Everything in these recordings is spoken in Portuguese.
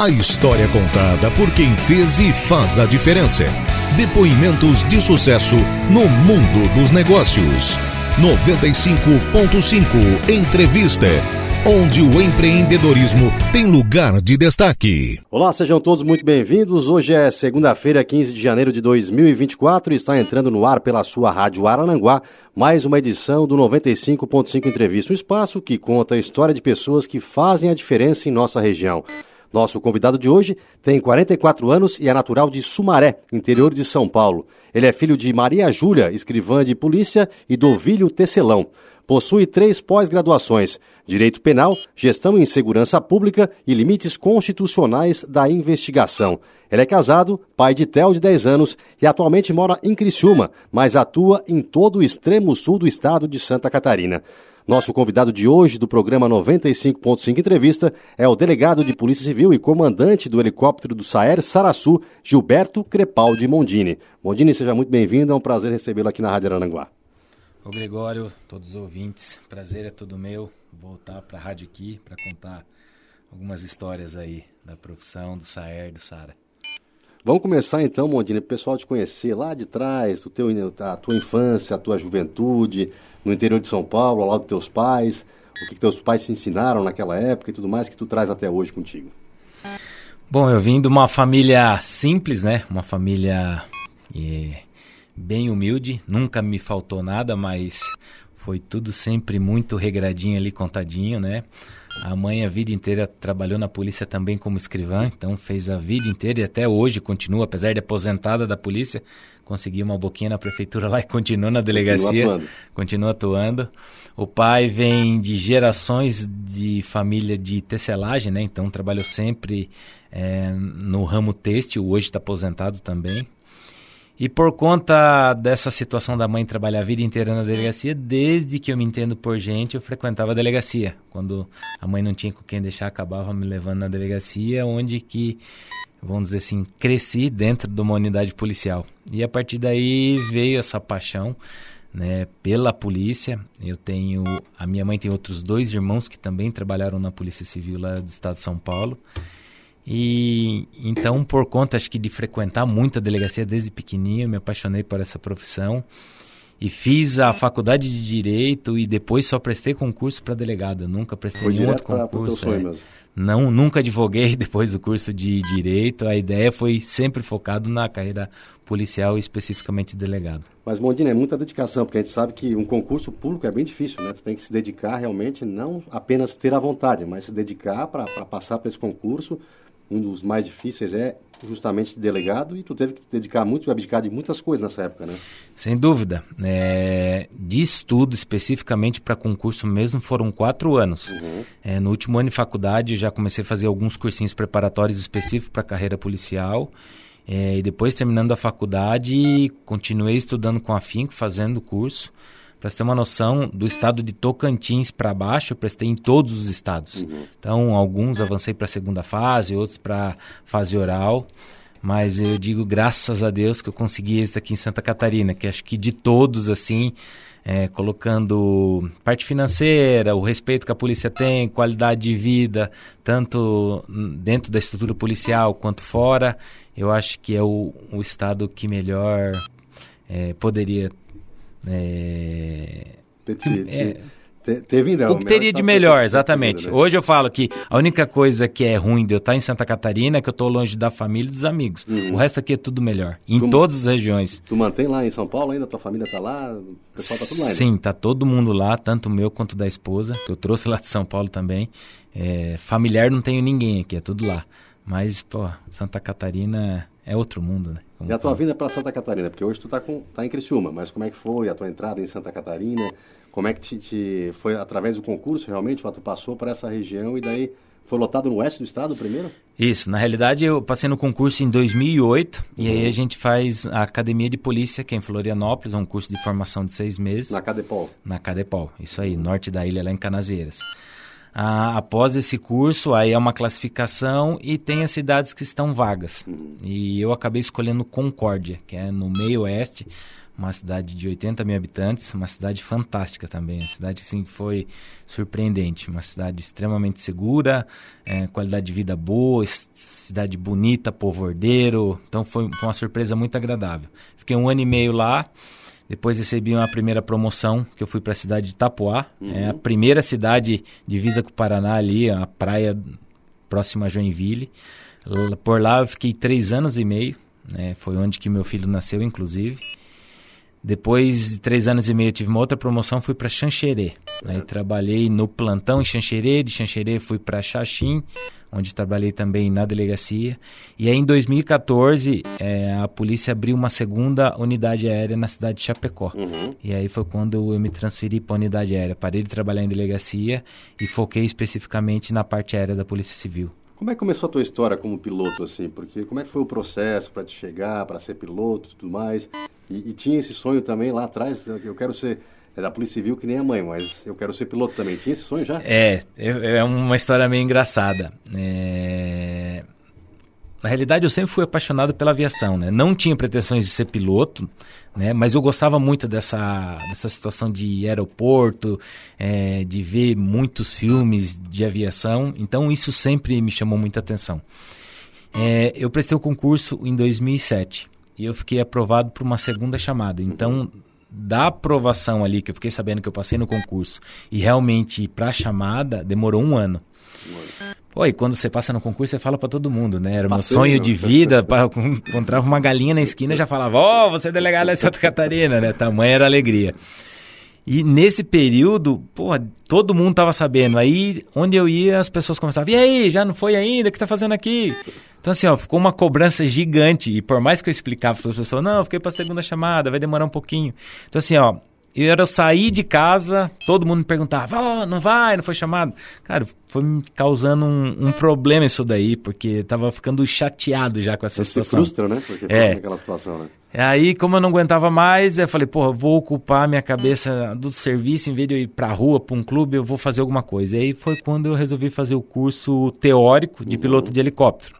A história contada por quem fez e faz a diferença. Depoimentos de sucesso no mundo dos negócios. 95.5 Entrevista. Onde o empreendedorismo tem lugar de destaque. Olá, sejam todos muito bem-vindos. Hoje é segunda-feira, 15 de janeiro de 2024 e está entrando no ar pela sua rádio Arananguá mais uma edição do 95.5 Entrevista, um espaço que conta a história de pessoas que fazem a diferença em nossa região. Nosso convidado de hoje tem 44 anos e é natural de Sumaré, interior de São Paulo. Ele é filho de Maria Júlia, escrivã de polícia, e do Ovílio Tecelão. Possui três pós-graduações: Direito Penal, Gestão em Segurança Pública e Limites Constitucionais da Investigação. Ele é casado, pai de Theo de 10 anos e atualmente mora em Criciúma, mas atua em todo o extremo sul do estado de Santa Catarina. Nosso convidado de hoje do programa 95.5 Entrevista é o delegado de Polícia Civil e comandante do helicóptero do Saer Saraçu, Gilberto Crepaldi Mondini. Mondini, seja muito bem-vindo, é um prazer recebê-lo aqui na Rádio Arananguá. Ô Gregório, todos os ouvintes, prazer é todo meu voltar para a rádio aqui para contar algumas histórias aí da profissão do Saer, do Sara. Vamos começar então, Mondini, para o pessoal te conhecer lá de trás, o teu, a tua infância, a tua juventude, no interior de São Paulo, ao lado dos teus pais, o que, que teus pais te ensinaram naquela época e tudo mais que tu traz até hoje contigo. Bom, eu vim de uma família simples, né? Uma família é, bem humilde, nunca me faltou nada, mas foi tudo sempre muito regradinho ali, contadinho, né? A mãe a vida inteira trabalhou na polícia também como escrivã, então fez a vida inteira e até hoje continua, apesar de aposentada da polícia, conseguiu uma boquinha na prefeitura lá e continua na delegacia, continua atuando. continua atuando. O pai vem de gerações de família de tecelagem, né? Então trabalhou sempre é, no ramo têxtil, hoje está aposentado também. E por conta dessa situação da mãe trabalhar a vida inteira na delegacia, desde que eu me entendo por gente, eu frequentava a delegacia. Quando a mãe não tinha com quem deixar, acabava me levando na delegacia, onde que, vamos dizer assim, cresci dentro de uma unidade policial. E a partir daí veio essa paixão né, pela polícia. Eu tenho, a minha mãe tem outros dois irmãos que também trabalharam na Polícia Civil lá do estado de São Paulo. E então, por conta acho que de frequentar muita delegacia desde pequenininho, me apaixonei por essa profissão e fiz a faculdade de direito e depois só prestei concurso para delegado. Eu nunca prestei Foi nenhum outro concurso. É. Não, nunca advoguei depois do curso de direito. A ideia foi sempre focado na carreira policial e especificamente delegado. Mas Mondina, é muita dedicação, porque a gente sabe que um concurso público é bem difícil, né? Tu tem que se dedicar realmente, não apenas ter a vontade, mas se dedicar para passar para esse concurso um dos mais difíceis é justamente delegado e tu teve que te dedicar muito, abdicar de muitas coisas nessa época, né? Sem dúvida. É, de estudo especificamente para concurso mesmo foram quatro anos. Uhum. É, no último ano de faculdade já comecei a fazer alguns cursinhos preparatórios específicos para a carreira policial. É, e depois terminando a faculdade, continuei estudando com afinco, fazendo curso. Para você ter uma noção, do estado de Tocantins para baixo, eu prestei em todos os estados. Uhum. Então, alguns avancei para a segunda fase, outros para fase oral. Mas eu digo graças a Deus que eu consegui esse aqui em Santa Catarina, que acho que de todos, assim, é, colocando parte financeira, o respeito que a polícia tem, qualidade de vida, tanto dentro da estrutura policial quanto fora, eu acho que é o, o estado que melhor é, poderia é... Te, teve ainda. O que teria de melhor, exatamente. Né? Hoje eu falo que a única coisa que é ruim de eu estar em Santa Catarina é que eu estou longe da família e dos amigos. Uhum. O resto aqui é tudo melhor. Em tu, todas as regiões. Tu mantém lá em São Paulo ainda? Tua família está lá? O pessoal tá tudo lá ainda? Sim, tá todo mundo lá, tanto o meu quanto da esposa, que eu trouxe lá de São Paulo também. É, familiar não tenho ninguém aqui, é tudo lá. Mas, pô, Santa Catarina é outro mundo, né? Como e a tua vinda para Santa Catarina? Porque hoje tu está tá em Criciúma, mas como é que foi a tua entrada em Santa Catarina? Como é que te, te foi através do concurso realmente? Tu passou para essa região e daí foi lotado no oeste do estado primeiro? Isso, na realidade eu passei no concurso em 2008 uhum. e aí a gente faz a Academia de Polícia, que é em Florianópolis, é um curso de formação de seis meses. Na Cadepol? Na Cadepol, isso aí, uhum. norte da ilha, lá em Canasvieiras. Ah, após esse curso, aí é uma classificação e tem as cidades que estão vagas. E eu acabei escolhendo Concórdia, que é no meio oeste, uma cidade de 80 mil habitantes, uma cidade fantástica também, uma cidade assim, que foi surpreendente, uma cidade extremamente segura, é, qualidade de vida boa, cidade bonita, povo ordeiro, então foi, foi uma surpresa muito agradável. Fiquei um ano e meio lá, depois recebi uma primeira promoção, que eu fui para a cidade de Itapuá, uhum. é a primeira cidade divisa com o Paraná ali, a praia próxima a Joinville. Por lá eu fiquei três anos e meio, né, foi onde que meu filho nasceu, inclusive. Depois de três anos e meio, tive uma outra promoção, fui para Xanxerê. Aí trabalhei no plantão em Xanxerê, de Xanxerê fui para Xaxim, onde trabalhei também na delegacia. E aí em 2014, é, a polícia abriu uma segunda unidade aérea na cidade de Chapecó. Uhum. E aí foi quando eu me transferi para a unidade aérea. Parei de trabalhar em delegacia e foquei especificamente na parte aérea da Polícia Civil. Como é que começou a tua história como piloto, assim? Porque como é que foi o processo para te chegar, para ser piloto e tudo mais? E, e, tinha esse sonho também lá atrás, eu quero ser é da Polícia Civil que nem a mãe, mas eu quero ser piloto também. Tinha esse sonho já? É, é uma história meio engraçada. É... Na realidade, eu sempre fui apaixonado pela aviação, né? Não tinha pretensões de ser piloto, né? Mas eu gostava muito dessa, dessa situação de aeroporto, é, de ver muitos filmes de aviação. Então, isso sempre me chamou muita atenção. É, eu prestei o concurso em 2007 e eu fiquei aprovado por uma segunda chamada. Então, da aprovação ali, que eu fiquei sabendo que eu passei no concurso, e realmente para a chamada, demorou um ano. Pô, e quando você passa no concurso, você fala para todo mundo, né? Era o meu sonho de vida. encontrava uma galinha na esquina já falava, ó, oh, você é delegado de Santa Catarina, né? Tamanha era a alegria. E nesse período, pô, todo mundo tava sabendo. Aí, onde eu ia, as pessoas começavam, e aí, já não foi ainda? O que tá fazendo aqui? Então, assim, ó, ficou uma cobrança gigante. E por mais que eu explicava para as pessoas, não, fiquei para a segunda chamada, vai demorar um pouquinho. Então, assim, ó, eu era sair de casa, todo mundo me perguntava, oh, não vai, não foi chamado. Cara, foi me causando um, um problema isso daí, porque tava ficando chateado já com essa Você situação. Você frustra, né? Porque é. naquela situação, né? Aí, como eu não aguentava mais, eu falei, porra, vou ocupar minha cabeça do serviço, em vez de eu ir pra rua, pra um clube, eu vou fazer alguma coisa. E aí foi quando eu resolvi fazer o curso teórico de uhum. piloto de helicóptero.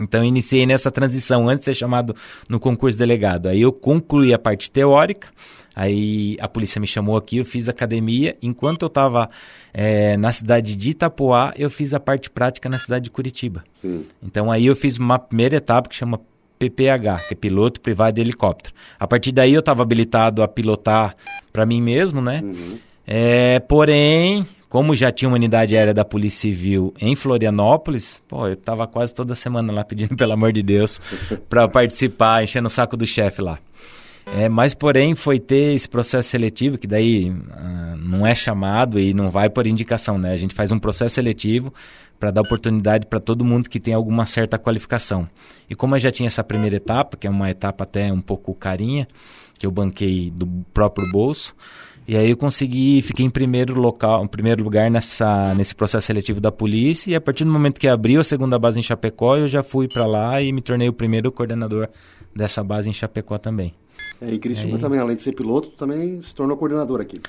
Então, iniciei nessa transição antes de ser chamado no concurso delegado. Aí eu concluí a parte teórica, aí a polícia me chamou aqui, eu fiz academia. Enquanto eu estava é, eh, na cidade de Itapoá, eu fiz a parte prática na cidade de Curitiba. Sim. Então, aí eu fiz uma primeira etapa que chama PPH, que é piloto privado de helicóptero. A partir daí eu estava habilitado a pilotar para mim mesmo, né? Uhum. É, porém, como já tinha uma unidade aérea da Polícia Civil em Florianópolis, pô, eu tava quase toda semana lá pedindo, pelo amor de Deus, para participar, enchendo o saco do chefe lá. É, mas, porém, foi ter esse processo seletivo, que daí uh, não é chamado e não vai por indicação, né? A gente faz um processo seletivo para dar oportunidade para todo mundo que tem alguma certa qualificação. E como eu já tinha essa primeira etapa, que é uma etapa até um pouco carinha, que eu banquei do próprio bolso, e aí eu consegui, fiquei em primeiro local, em primeiro lugar nessa, nesse processo seletivo da polícia. E a partir do momento que abriu a segunda base em Chapecó, eu já fui para lá e me tornei o primeiro coordenador dessa base em Chapecó também. É, e Cristiano também, além de ser piloto, também se tornou coordenador aqui.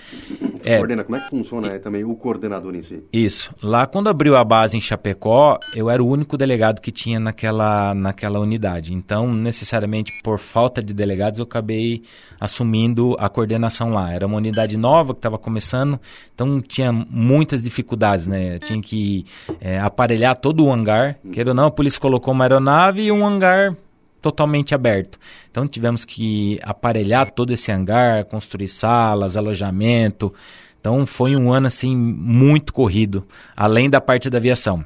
É, Coordena, como é que funciona é, também o coordenador em si? Isso. Lá, quando abriu a base em Chapecó, eu era o único delegado que tinha naquela, naquela unidade. Então, necessariamente, por falta de delegados, eu acabei assumindo a coordenação lá. Era uma unidade nova que estava começando, então tinha muitas dificuldades, né? Tinha que é, aparelhar todo o hangar. Hum. Queira ou não, a polícia colocou uma aeronave e um hangar totalmente aberto. Então tivemos que aparelhar todo esse hangar, construir salas, alojamento. Então foi um ano assim muito corrido, além da parte da aviação.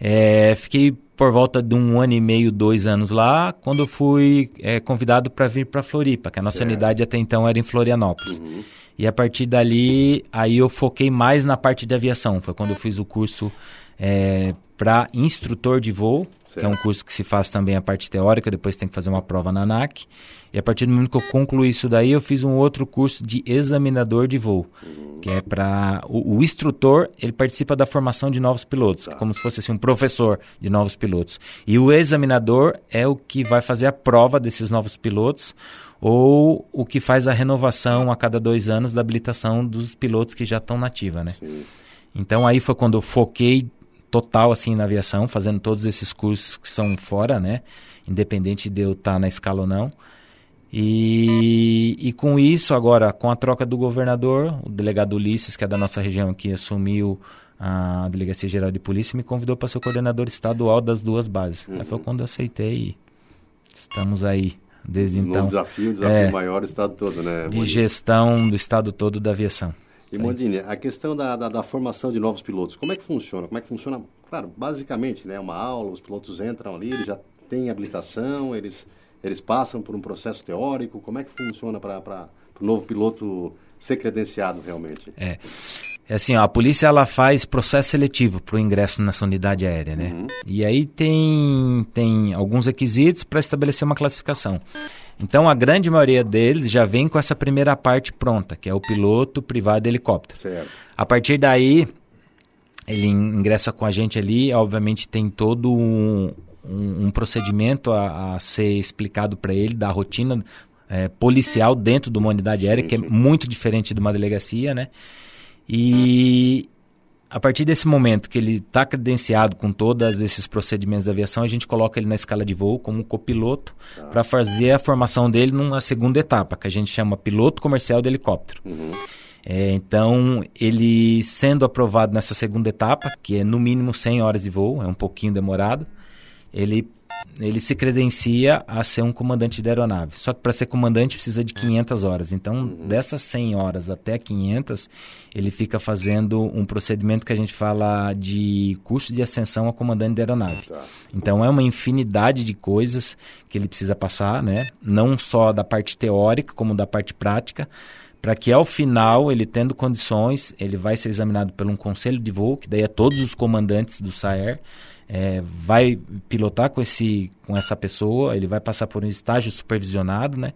É, fiquei por volta de um ano e meio, dois anos lá, quando fui é, convidado para vir para Floripa, que a nossa certo. unidade até então era em Florianópolis. Uhum. E a partir dali, aí eu foquei mais na parte de aviação. Foi quando eu fiz o curso é, para instrutor de voo, certo. que é um curso que se faz também a parte teórica, depois tem que fazer uma prova na ANAC. E a partir do momento que eu concluí isso daí, eu fiz um outro curso de examinador de voo, que é para o, o, instrutor, ele participa da formação de novos pilotos, tá. como se fosse assim, um professor de novos pilotos. E o examinador é o que vai fazer a prova desses novos pilotos ou o que faz a renovação a cada dois anos da habilitação dos pilotos que já estão na ativa, né? Sim. Então aí foi quando eu foquei total assim na aviação, fazendo todos esses cursos que são fora, né? Independente de eu estar na escala ou não. E, e com isso, agora, com a troca do governador, o delegado Ulisses, que é da nossa região, que assumiu a Delegacia Geral de Polícia, me convidou para ser coordenador estadual das duas bases. Uhum. Aí foi quando eu aceitei e estamos aí desde então. Um desafio, um desafio é, maior do estado todo, né? De gestão do estado todo da aviação. E Mondini, a questão da, da, da, formação de novos pilotos, como é que funciona? Como é que funciona? Claro, basicamente, né, uma aula, os pilotos entram ali, eles já têm habilitação, eles, eles passam por um processo teórico, como é que funciona para o novo piloto ser credenciado realmente? É. É assim, ó, a polícia ela faz processo seletivo para o ingresso nessa unidade aérea, né? Uhum. E aí tem, tem alguns requisitos para estabelecer uma classificação. Então a grande maioria deles já vem com essa primeira parte pronta, que é o piloto privado de helicóptero. Certo. A partir daí, ele ingressa com a gente ali, obviamente tem todo um, um, um procedimento a, a, ser explicado para ele da rotina é, policial dentro de uma unidade aérea, sim, que é muito diferente de uma delegacia, né? E a partir desse momento que ele está credenciado com todos esses procedimentos da aviação, a gente coloca ele na escala de voo como copiloto tá. para fazer a formação dele numa segunda etapa, que a gente chama piloto comercial de helicóptero. Uhum. É, então, ele sendo aprovado nessa segunda etapa, que é no mínimo 100 horas de voo, é um pouquinho demorado, ele ele se credencia a ser um comandante de aeronave. Só que para ser comandante precisa de 500 horas. Então, uhum. dessas 100 horas até 500, ele fica fazendo um procedimento que a gente fala de curso de ascensão a comandante de aeronave. Tá. Então, é uma infinidade de coisas que ele precisa passar, né? Não só da parte teórica, como da parte prática para que ao final, ele tendo condições, ele vai ser examinado por um conselho de voo, que daí é todos os comandantes do SAER, é, vai pilotar com, esse, com essa pessoa, ele vai passar por um estágio supervisionado, né?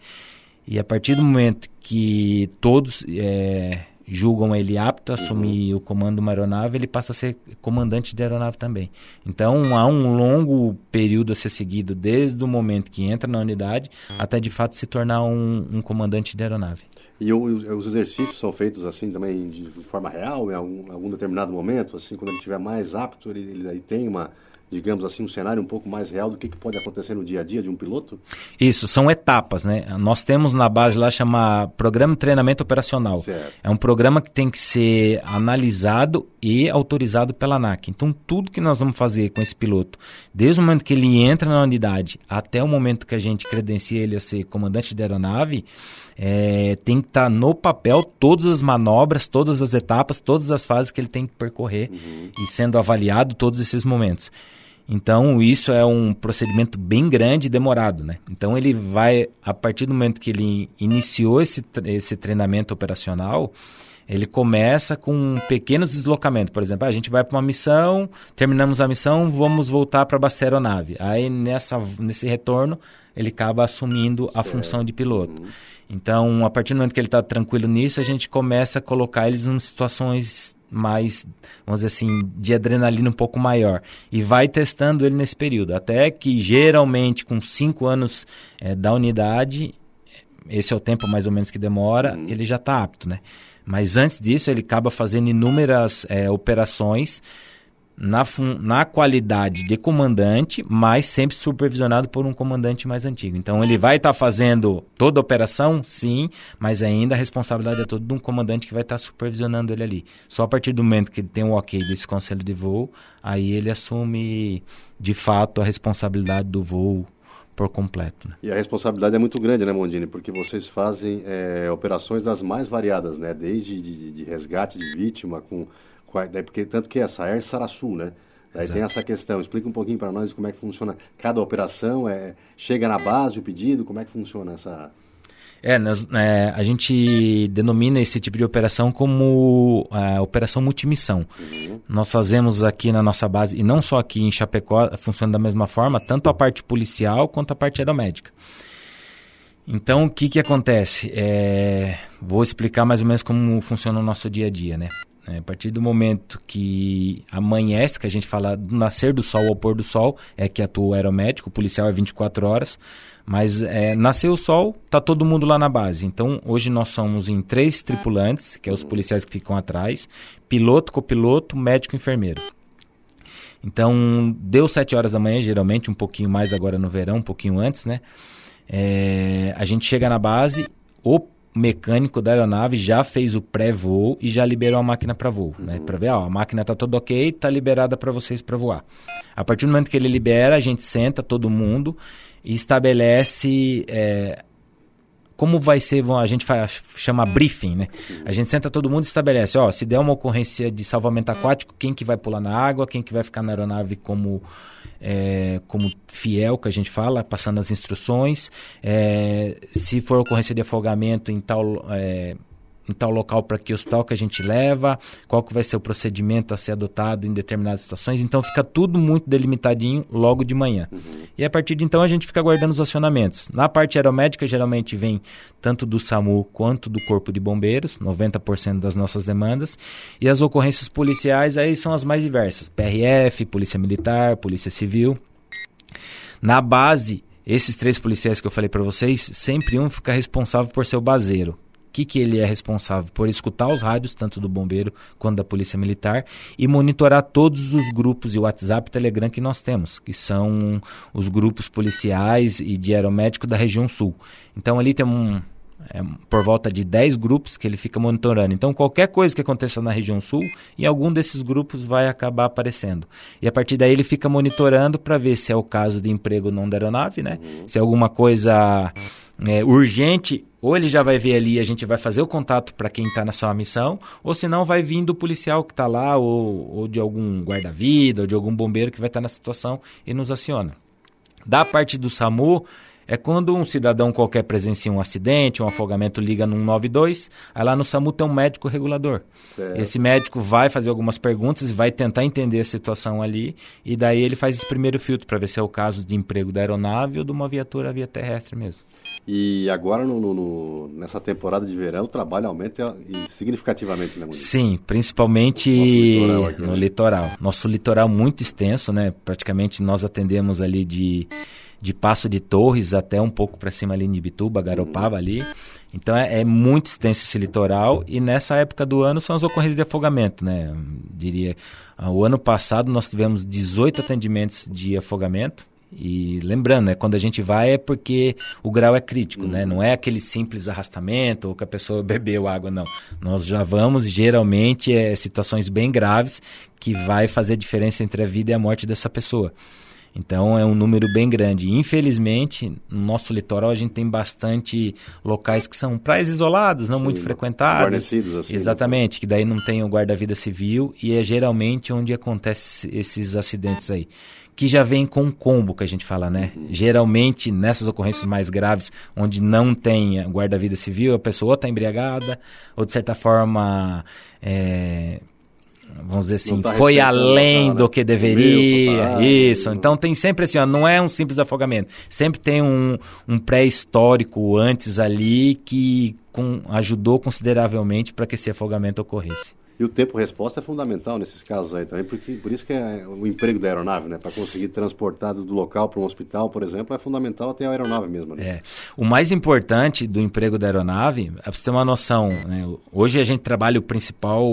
E a partir do momento que todos é, julgam ele apto a assumir uhum. o comando de uma aeronave, ele passa a ser comandante de aeronave também. Então há um longo período a ser seguido desde o momento que entra na unidade até de fato se tornar um, um comandante de aeronave. E os exercícios são feitos assim também de forma real, em algum, algum determinado momento, assim, quando ele estiver mais apto, ele, ele, ele tem uma, digamos assim, um cenário um pouco mais real do que, que pode acontecer no dia a dia de um piloto? Isso, são etapas, né? Nós temos na base lá chama Programa de Treinamento Operacional. Certo. É um programa que tem que ser analisado e autorizado pela ANAC. Então, tudo que nós vamos fazer com esse piloto, desde o momento que ele entra na unidade até o momento que a gente credencia ele a ser comandante de aeronave, é, tem que estar tá no papel todas as manobras, todas as etapas, todas as fases que ele tem que percorrer uhum. e sendo avaliado todos esses momentos. Então, isso é um procedimento bem grande e demorado, né? Então, ele vai, a partir do momento que ele iniciou esse, esse treinamento operacional, ele começa com pequenos deslocamentos. Por exemplo, a gente vai para uma missão, terminamos a missão, vamos voltar para a base aeronave. Aí, nessa, nesse retorno, ele acaba assumindo a função de piloto. Uhum. Então, a partir do momento que ele está tranquilo nisso, a gente começa a colocar eles em situações mais, vamos dizer assim, de adrenalina um pouco maior. E vai testando ele nesse período. Até que, geralmente, com cinco anos é, da unidade, esse é o tempo mais ou menos que demora, uhum. ele já está apto, né? Mas antes disso, ele acaba fazendo inúmeras é, operações na, na qualidade de comandante, mas sempre supervisionado por um comandante mais antigo. Então ele vai estar tá fazendo toda a operação, sim, mas ainda a responsabilidade é toda de um comandante que vai estar tá supervisionando ele ali. Só a partir do momento que ele tem o ok desse conselho de voo, aí ele assume de fato a responsabilidade do voo por completo. Né? E a responsabilidade é muito grande, né, Mondini? Porque vocês fazem é, operações das mais variadas, né? Desde de, de resgate de vítima, com Daí, porque, tanto que essa é Saraçu, né? Daí Exato. tem essa questão. Explica um pouquinho para nós como é que funciona cada operação. É, chega na base o pedido, como é que funciona essa... É, nós, é, a gente denomina esse tipo de operação como é, operação multimissão. Uhum. Nós fazemos aqui na nossa base, e não só aqui em Chapecó, funciona da mesma forma, tanto a parte policial quanto a parte aeromédica. Então, o que, que acontece? É, vou explicar mais ou menos como funciona o nosso dia a dia, né? É, a partir do momento que amanhece, que a gente fala do nascer do sol ao pôr do sol, é que atua o aeromédico, o policial é 24 horas, mas é, nasceu o sol, tá todo mundo lá na base. Então, hoje nós somos em três tripulantes, que é os policiais que ficam atrás, piloto, copiloto, médico e enfermeiro. Então, deu 7 horas da manhã, geralmente, um pouquinho mais agora no verão, um pouquinho antes, né? é, a gente chega na base, o mecânico da aeronave já fez o pré-voo e já liberou a máquina para voo, uhum. né? Para ver, ó, a máquina está toda ok, está liberada para vocês para voar. A partir do momento que ele libera, a gente senta todo mundo e estabelece é, como vai ser, a gente faz, chama briefing, né? A gente senta todo mundo e estabelece, ó, se der uma ocorrência de salvamento aquático, quem que vai pular na água, quem que vai ficar na aeronave como é, como fiel, que a gente fala, passando as instruções. É, se for ocorrência de afogamento em tal é, em tal local para que hospital que a gente leva, qual que vai ser o procedimento a ser adotado em determinadas situações. Então fica tudo muito delimitadinho logo de manhã. Uhum. E a partir de então a gente fica aguardando os acionamentos. Na parte aeromédica geralmente vem tanto do SAMU quanto do Corpo de Bombeiros, 90% das nossas demandas. E as ocorrências policiais aí são as mais diversas: PRF, Polícia Militar, Polícia Civil. Na base, esses três policiais que eu falei para vocês, sempre um fica responsável por ser o baseiro que, que ele é responsável? Por escutar os rádios, tanto do bombeiro quanto da polícia militar, e monitorar todos os grupos de WhatsApp e Telegram que nós temos, que são os grupos policiais e de aeromédico da região sul. Então ali tem um, é, por volta de 10 grupos que ele fica monitorando. Então, qualquer coisa que aconteça na região sul, em algum desses grupos vai acabar aparecendo. E a partir daí ele fica monitorando para ver se é o caso de emprego não da aeronave, né? Se é alguma coisa é, urgente, ou ele já vai ver ali, a gente vai fazer o contato para quem está na sua missão, ou se não, vai vir do policial que está lá, ou, ou de algum guarda-vida, ou de algum bombeiro que vai estar tá na situação e nos aciona. Da parte do SAMU, é quando um cidadão qualquer presencia um acidente, um afogamento, liga no 192, aí lá no SAMU tem um médico regulador. Certo. Esse médico vai fazer algumas perguntas e vai tentar entender a situação ali, e daí ele faz esse primeiro filtro para ver se é o caso de emprego da aeronave ou de uma viatura via terrestre mesmo. E agora, no, no, nessa temporada de verão, o trabalho aumenta significativamente, né, Sim, principalmente litoral aqui, no né? litoral. Nosso litoral muito extenso, né? Praticamente nós atendemos ali de, de Passo de Torres até um pouco para cima ali em Ibituba, Garopaba ali. Então é, é, muito extenso esse litoral e nessa época do ano são as ocorrências de afogamento, né? Diria, o ano passado nós tivemos 18 atendimentos de afogamento e lembrando, né, quando a gente vai é porque o grau é crítico, uhum. né? Não é aquele simples arrastamento ou que a pessoa bebeu água, não. Nós já vamos, geralmente, é situações bem graves que vai fazer diferença entre a vida e a morte dessa pessoa. Então é um número bem grande. Infelizmente, no nosso litoral a gente tem bastante locais que são praias isoladas, não Sim, muito frequentadas. Assim, né? Exatamente, né? que daí não tem o guarda-vida civil e é geralmente onde acontecem esses acidentes aí que já vem com um combo que a gente fala, né? Uhum. Geralmente, nessas ocorrências mais graves, onde não tem guarda-vida civil, a pessoa está embriagada, ou de certa forma. É, vamos dizer assim, tá foi além do que deveria. isso. Então tem sempre assim, ó, não é um simples afogamento. Sempre tem um, um pré-histórico antes ali que com, ajudou consideravelmente para que esse afogamento ocorresse. E o tempo-resposta é fundamental nesses casos aí também, porque por isso que é o emprego da aeronave, né? Para conseguir transportar do local para um hospital, por exemplo, é fundamental até a aeronave mesmo. Né? É. O mais importante do emprego da aeronave, é para você ter uma noção, né? hoje a gente trabalha o principal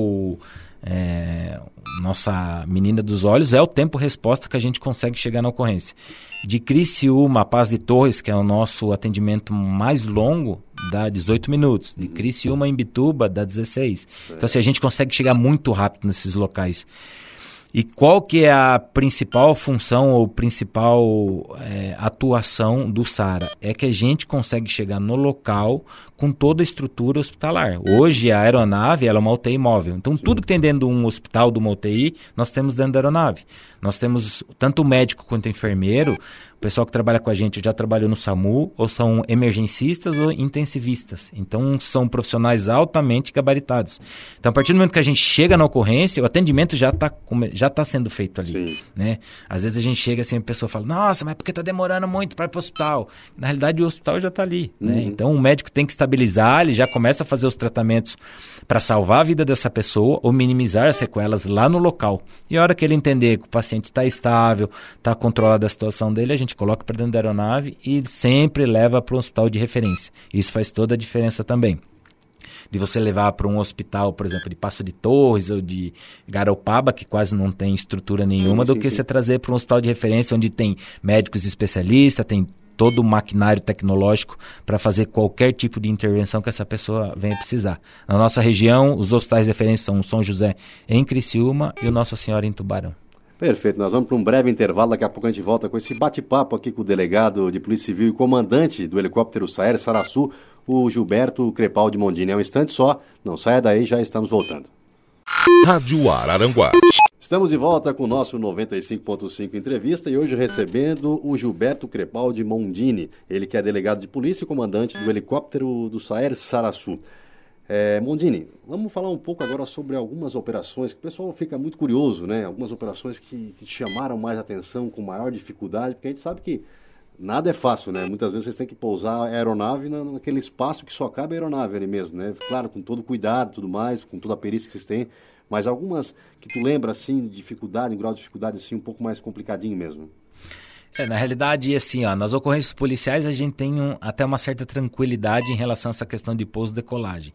é, nossa menina dos olhos é o tempo-resposta que a gente consegue chegar na ocorrência. De Criciúma a Paz de Torres, que é o nosso atendimento mais longo, dá 18 minutos. De Criciúma em Bituba, dá 16. Então, assim, a gente consegue chegar muito rápido nesses locais. E qual que é a principal função ou principal é, atuação do SARA? É que a gente consegue chegar no local com toda a estrutura hospitalar. Hoje a aeronave ela é uma UTI móvel. Então Sim. tudo que tem dentro de um hospital, de uma UTI, nós temos dentro da aeronave. Nós temos tanto o médico quanto o enfermeiro. O pessoal que trabalha com a gente já trabalhou no SAMU, ou são emergencistas ou intensivistas. Então, são profissionais altamente gabaritados. Então, a partir do momento que a gente chega na ocorrência, o atendimento já está já tá sendo feito ali. Sim. Né? Às vezes a gente chega assim, a pessoa fala, nossa, mas por que está demorando muito para ir para o hospital? Na realidade, o hospital já está ali. Né? Uhum. Né? Então, o médico tem que estabilizar, ele já começa a fazer os tratamentos para salvar a vida dessa pessoa ou minimizar as sequelas lá no local. E a hora que ele entender que o paciente está estável, está controlada a situação dele, a gente coloca para dentro da aeronave e sempre leva para um hospital de referência. Isso faz toda a diferença também de você levar para um hospital, por exemplo, de Passo de Torres ou de Garopaba, que quase não tem estrutura nenhuma, sim, sim, do que sim. você trazer para um hospital de referência onde tem médicos especialistas, tem todo o maquinário tecnológico para fazer qualquer tipo de intervenção que essa pessoa venha precisar. Na nossa região, os hospitais de referência são o São José em Criciúma e o Nossa Senhora em Tubarão. Perfeito, nós vamos para um breve intervalo, daqui a pouco a gente volta com esse bate-papo aqui com o delegado de Polícia Civil e comandante do helicóptero Saer Saraçu, o Gilberto Crepaldi Mondini. É um instante só, não saia daí, já estamos voltando. Rádio Araranguá. Estamos de volta com o nosso 95.5 entrevista e hoje recebendo o Gilberto Crepaldi Mondini, ele que é delegado de polícia e comandante do helicóptero do Saer Saraçu. É, Mondini, vamos falar um pouco agora sobre algumas operações que o pessoal fica muito curioso, né? Algumas operações que, que chamaram mais atenção, com maior dificuldade, porque a gente sabe que nada é fácil, né? Muitas vezes vocês têm que pousar a aeronave naquele espaço que só cabe a aeronave ali mesmo, né? Claro, com todo cuidado tudo mais, com toda a perícia que vocês têm, mas algumas que tu lembra, assim, de dificuldade, grau de dificuldade, assim, um pouco mais complicadinho mesmo. É, na realidade, assim, ó, nas ocorrências policiais a gente tem um, até uma certa tranquilidade em relação a essa questão de pouso-decolagem.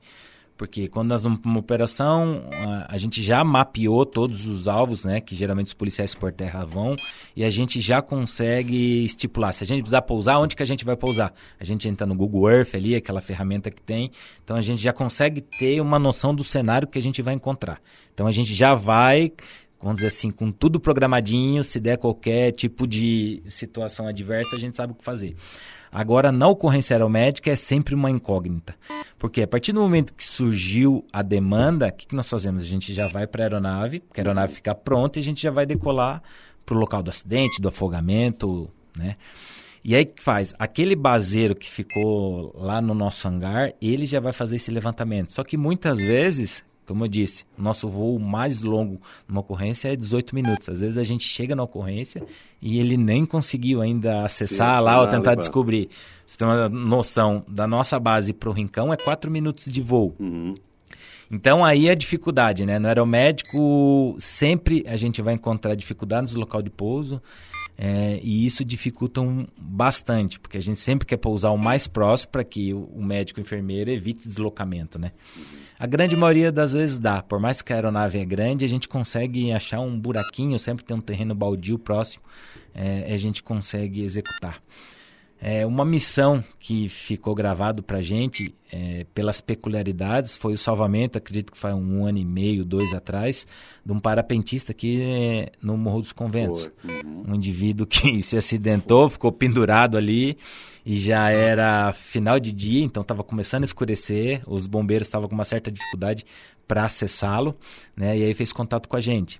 Porque quando nós vamos para uma operação, a gente já mapeou todos os alvos, né? Que geralmente os policiais por terra vão, e a gente já consegue estipular. Se a gente precisar pousar, onde que a gente vai pousar? A gente entra no Google Earth ali, aquela ferramenta que tem. Então a gente já consegue ter uma noção do cenário que a gente vai encontrar. Então a gente já vai vamos dizer assim, com tudo programadinho, se der qualquer tipo de situação adversa, a gente sabe o que fazer. Agora, na ocorrência aeromédica é sempre uma incógnita. Porque a partir do momento que surgiu a demanda, o que, que nós fazemos? A gente já vai para a aeronave, porque a aeronave fica pronta e a gente já vai decolar para o local do acidente, do afogamento, né? E aí que faz? Aquele baseiro que ficou lá no nosso hangar, ele já vai fazer esse levantamento. Só que muitas vezes como eu disse, nosso voo mais longo numa ocorrência é 18 minutos. Às vezes a gente chega na ocorrência e ele nem conseguiu ainda acessar Sim, lá ou tentar descobrir. Você tem uma noção, da nossa base para o Rincão é 4 minutos de voo. Uhum. Então aí é a dificuldade, né? No aeromédico sempre a gente vai encontrar dificuldades no local de pouso. É, e isso dificulta um, bastante, porque a gente sempre quer pousar o mais próximo para que o, o médico e enfermeiro evite deslocamento, né? Uhum. A grande maioria das vezes dá. Por mais que a aeronave é grande, a gente consegue achar um buraquinho, sempre tem um terreno baldio próximo, é, a gente consegue executar. É, uma missão que ficou gravado para a gente, é, pelas peculiaridades, foi o salvamento, acredito que foi um ano e meio, dois atrás, de um parapentista aqui é, no Morro dos Conventos. Uhum. Um indivíduo que se acidentou, ficou pendurado ali e já era final de dia, então estava começando a escurecer, os bombeiros estavam com uma certa dificuldade para acessá-lo, né? E aí fez contato com a gente.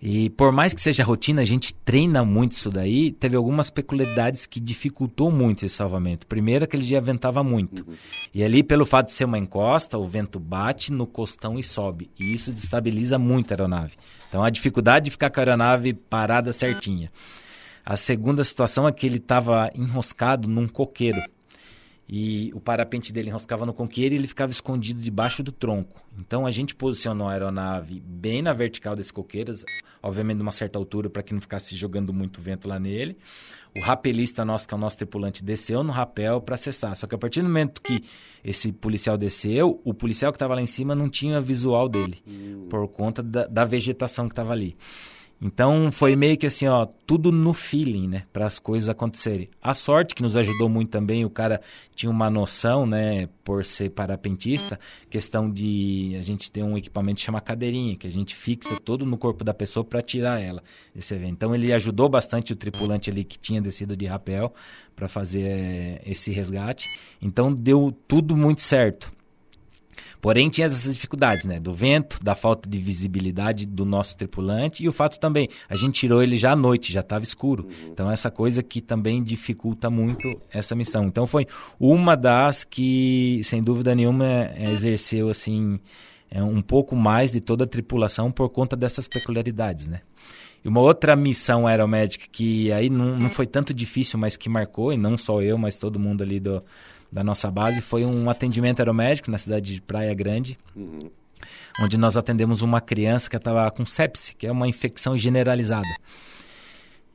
E por mais que seja rotina, a gente treina muito isso daí. Teve algumas peculiaridades que dificultou muito esse salvamento. Primeiro, aquele dia ventava muito. Uhum. E ali, pelo fato de ser uma encosta, o vento bate no costão e sobe. E isso destabiliza muito a aeronave. Então, a dificuldade de ficar com a aeronave parada certinha. A segunda situação é que ele estava enroscado num coqueiro e o parapente dele enroscava no conqueiro e ele ficava escondido debaixo do tronco. Então a gente posicionou a aeronave bem na vertical desse coqueiro, obviamente numa certa altura para que não ficasse jogando muito vento lá nele. O rapelista nosso, que é o nosso tripulante, desceu no rapel para acessar. Só que a partir do momento que esse policial desceu, o policial que estava lá em cima não tinha visual dele, hum. por conta da, da vegetação que estava ali. Então foi meio que assim, ó, tudo no feeling, né, para as coisas acontecerem. A sorte que nos ajudou muito também, o cara tinha uma noção, né, por ser parapentista, questão de a gente ter um equipamento que chama cadeirinha, que a gente fixa todo no corpo da pessoa para tirar ela desse evento. Então ele ajudou bastante o tripulante ali que tinha descido de rapel para fazer eh, esse resgate. Então deu tudo muito certo. Porém, tinha essas dificuldades, né? Do vento, da falta de visibilidade do nosso tripulante e o fato também, a gente tirou ele já à noite, já estava escuro. Uhum. Então, essa coisa que também dificulta muito essa missão. Então, foi uma das que, sem dúvida nenhuma, exerceu, assim, é, um pouco mais de toda a tripulação por conta dessas peculiaridades, né? E uma outra missão aeromédica que aí não, não foi tanto difícil, mas que marcou, e não só eu, mas todo mundo ali do, da nossa base foi um atendimento aeromédico na cidade de Praia Grande. Uhum. Onde nós atendemos uma criança que estava com sepse, que é uma infecção generalizada.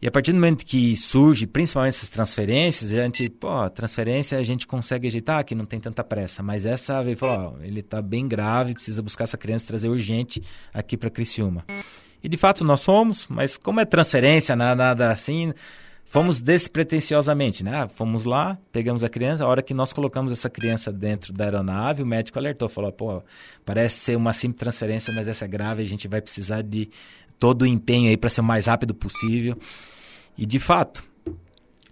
E a partir do momento que surge, principalmente essas transferências, a gente, pô, transferência a gente consegue ajeitar, que não tem tanta pressa. Mas essa veio falou, ó, ele está bem grave, precisa buscar essa criança trazer urgente aqui para Criciúma. E de fato nós somos, mas como é transferência, nada, nada assim, fomos despretensiosamente, né? Ah, fomos lá, pegamos a criança, a hora que nós colocamos essa criança dentro da aeronave, o médico alertou, falou, pô, parece ser uma simples transferência, mas essa é grave, a gente vai precisar de todo o empenho aí para ser o mais rápido possível. E de fato,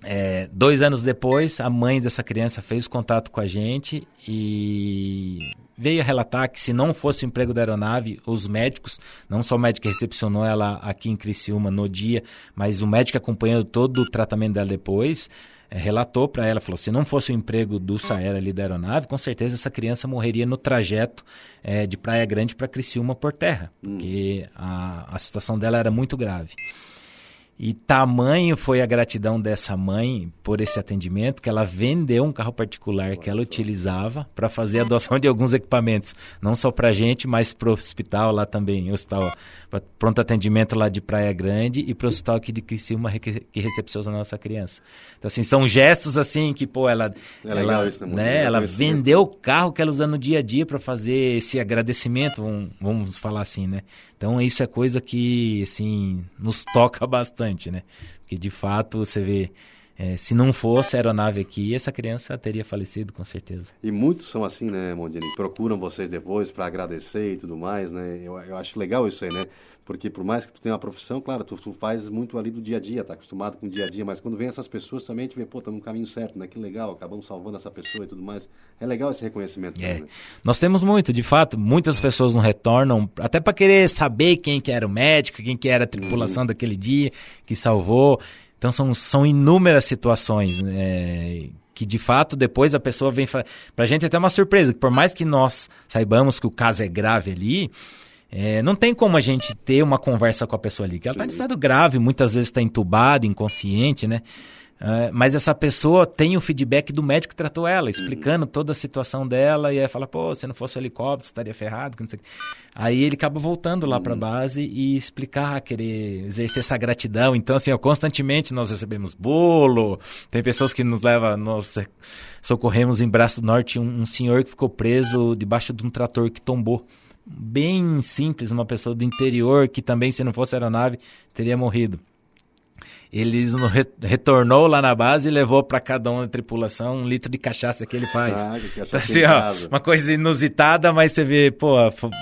é, dois anos depois, a mãe dessa criança fez contato com a gente e veio relatar que se não fosse o emprego da aeronave, os médicos, não só o médico que recepcionou ela aqui em Criciúma no dia, mas o médico acompanhando todo o tratamento dela depois, é, relatou para ela, falou, se não fosse o emprego do Saera ali da aeronave, com certeza essa criança morreria no trajeto é, de Praia Grande para Criciúma por terra, hum. porque a, a situação dela era muito grave. E tamanho foi a gratidão dessa mãe por esse atendimento que ela vendeu um carro particular que ela utilizava para fazer a doação de alguns equipamentos, não só para a gente, mas para o hospital lá também, hospital pronto atendimento lá de Praia Grande e para o hospital aqui de Criciúma que recepciona a nossa criança. Então assim, são gestos assim que pô, ela é ela, isso, né? né ela vendeu o carro que ela usa no dia a dia para fazer esse agradecimento, vamos, vamos falar assim, né? Então isso é coisa que assim nos toca bastante, né? Porque de fato você vê é, se não fosse a aeronave aqui, essa criança teria falecido, com certeza. E muitos são assim, né, Mondini? Procuram vocês depois para agradecer e tudo mais, né? Eu, eu acho legal isso aí, né? Porque por mais que tu tenha uma profissão, claro, tu, tu faz muito ali do dia a dia, tá acostumado com o dia a dia, mas quando vem essas pessoas também, tu vê, pô, estamos no caminho certo, né? Que legal, acabamos salvando essa pessoa e tudo mais. É legal esse reconhecimento. É. Né? Nós temos muito, de fato, muitas pessoas não retornam, até para querer saber quem que era o médico, quem que era a tripulação uhum. daquele dia, que salvou. Então são, são inúmeras situações né, que de fato depois a pessoa vem. Pra gente é até uma surpresa, que por mais que nós saibamos que o caso é grave ali, é, não tem como a gente ter uma conversa com a pessoa ali, que ela está em estado grave, muitas vezes está entubada, inconsciente, né? Uh, mas essa pessoa tem o feedback do médico que tratou ela, explicando uhum. toda a situação dela, e aí fala, pô, se não fosse o helicóptero, você estaria ferrado, que não sei Aí ele acaba voltando lá uhum. para a base e explicar, querer exercer essa gratidão. Então, assim, ó, constantemente nós recebemos bolo, tem pessoas que nos levam, nós socorremos em Braço do Norte um, um senhor que ficou preso debaixo de um trator que tombou bem simples, uma pessoa do interior que também, se não fosse aeronave, teria morrido. Eles retornou lá na base e levou para cada um da tripulação um litro de cachaça que ele faz. Ah, que então, assim, ó, uma coisa inusitada, mas você vê, pô,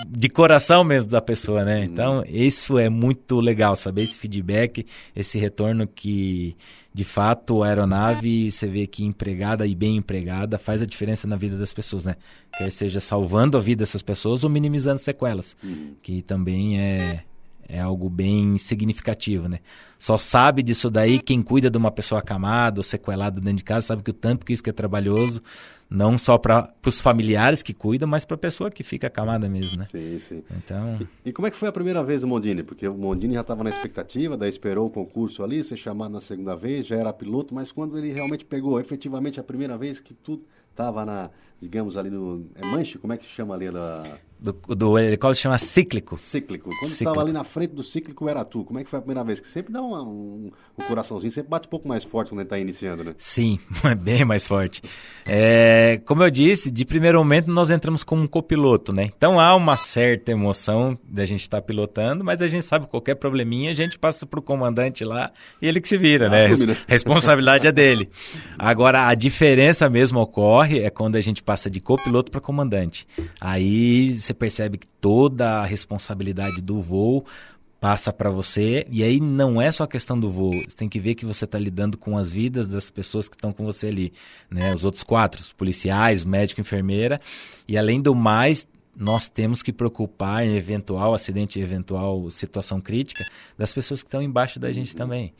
de coração mesmo da pessoa, né? Hum. Então, isso é muito legal, saber esse feedback, esse retorno que, de fato, a aeronave, você vê que empregada e bem empregada faz a diferença na vida das pessoas, né? Quer seja salvando a vida dessas pessoas ou minimizando sequelas, hum. que também é é algo bem significativo, né? Só sabe disso daí quem cuida de uma pessoa acamada ou sequelada dentro de casa, sabe que o tanto que isso que é trabalhoso, não só para os familiares que cuidam, mas para a pessoa que fica acamada mesmo, né? Sim, sim. Então... E, e como é que foi a primeira vez o Mondini? Porque o Mondini já estava na expectativa, daí esperou o concurso ali, ser chamado na segunda vez, já era piloto, mas quando ele realmente pegou efetivamente a primeira vez que tu estava na, digamos ali no... É manche? Como é que se chama ali da do, do helicóptero chama cíclico. Cíclico. Quando estava ali na frente do cíclico era tu. Como é que foi a primeira vez? Que sempre dá uma, um, um coraçãozinho, sempre bate um pouco mais forte quando ele está iniciando, né? Sim, é bem mais forte. É, como eu disse, de primeiro momento nós entramos como um copiloto, né? Então há uma certa emoção da gente estar tá pilotando, mas a gente sabe qualquer probleminha, a gente passa para o comandante lá e ele que se vira, né? Assume, né? Responsabilidade é dele. Agora, a diferença mesmo ocorre é quando a gente passa de copiloto para comandante. Aí você percebe que toda a responsabilidade do voo passa para você. E aí não é só a questão do voo. Você tem que ver que você está lidando com as vidas das pessoas que estão com você ali. Né? Os outros quatro, os policiais, médico, enfermeira. E além do mais, nós temos que preocupar em eventual acidente, eventual situação crítica das pessoas que estão embaixo da gente também.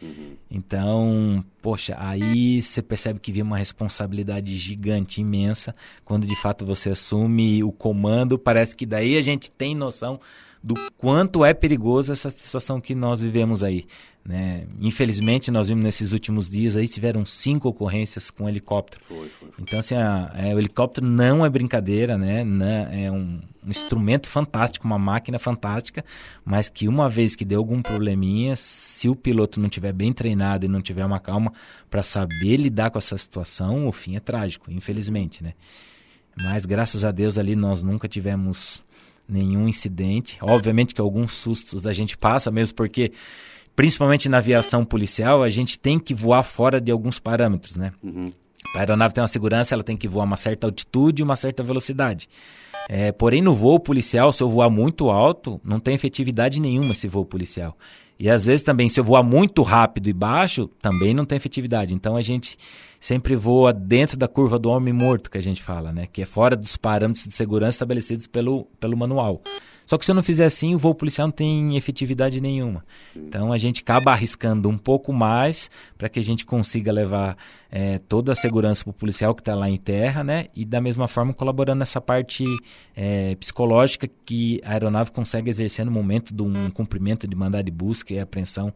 Então, poxa, aí você percebe que vem uma responsabilidade gigante, imensa, quando de fato você assume o comando. Parece que daí a gente tem noção do quanto é perigoso essa situação que nós vivemos aí. Né? Infelizmente, nós vimos nesses últimos dias aí, tiveram cinco ocorrências com helicóptero. Foi, foi, foi. Então, assim, a, é, o helicóptero não é brincadeira, né? Não, é um, um, instrumento fantástico, uma máquina fantástica, mas que uma vez que deu algum probleminha, se o piloto não tiver bem treinado e não tiver uma calma para saber lidar com essa situação, o fim é trágico, infelizmente, né? Mas graças a Deus ali nós nunca tivemos nenhum incidente. Obviamente que alguns sustos a gente passa, mesmo porque principalmente na aviação policial, a gente tem que voar fora de alguns parâmetros, né? Uhum. A aeronave tem uma segurança, ela tem que voar uma certa altitude e uma certa velocidade. É, porém, no voo policial, se eu voar muito alto, não tem efetividade nenhuma esse voo policial. E às vezes também, se eu voar muito rápido e baixo, também não tem efetividade. Então a gente sempre voa dentro da curva do homem morto, que a gente fala, né? Que é fora dos parâmetros de segurança estabelecidos pelo, pelo manual. Só que se eu não fizer assim, o voo policial não tem efetividade nenhuma. Então a gente acaba arriscando um pouco mais para que a gente consiga levar é, toda a segurança para o policial que está lá em terra, né? E da mesma forma colaborando nessa parte é, psicológica que a aeronave consegue exercer no momento de um cumprimento de mandado de busca e apreensão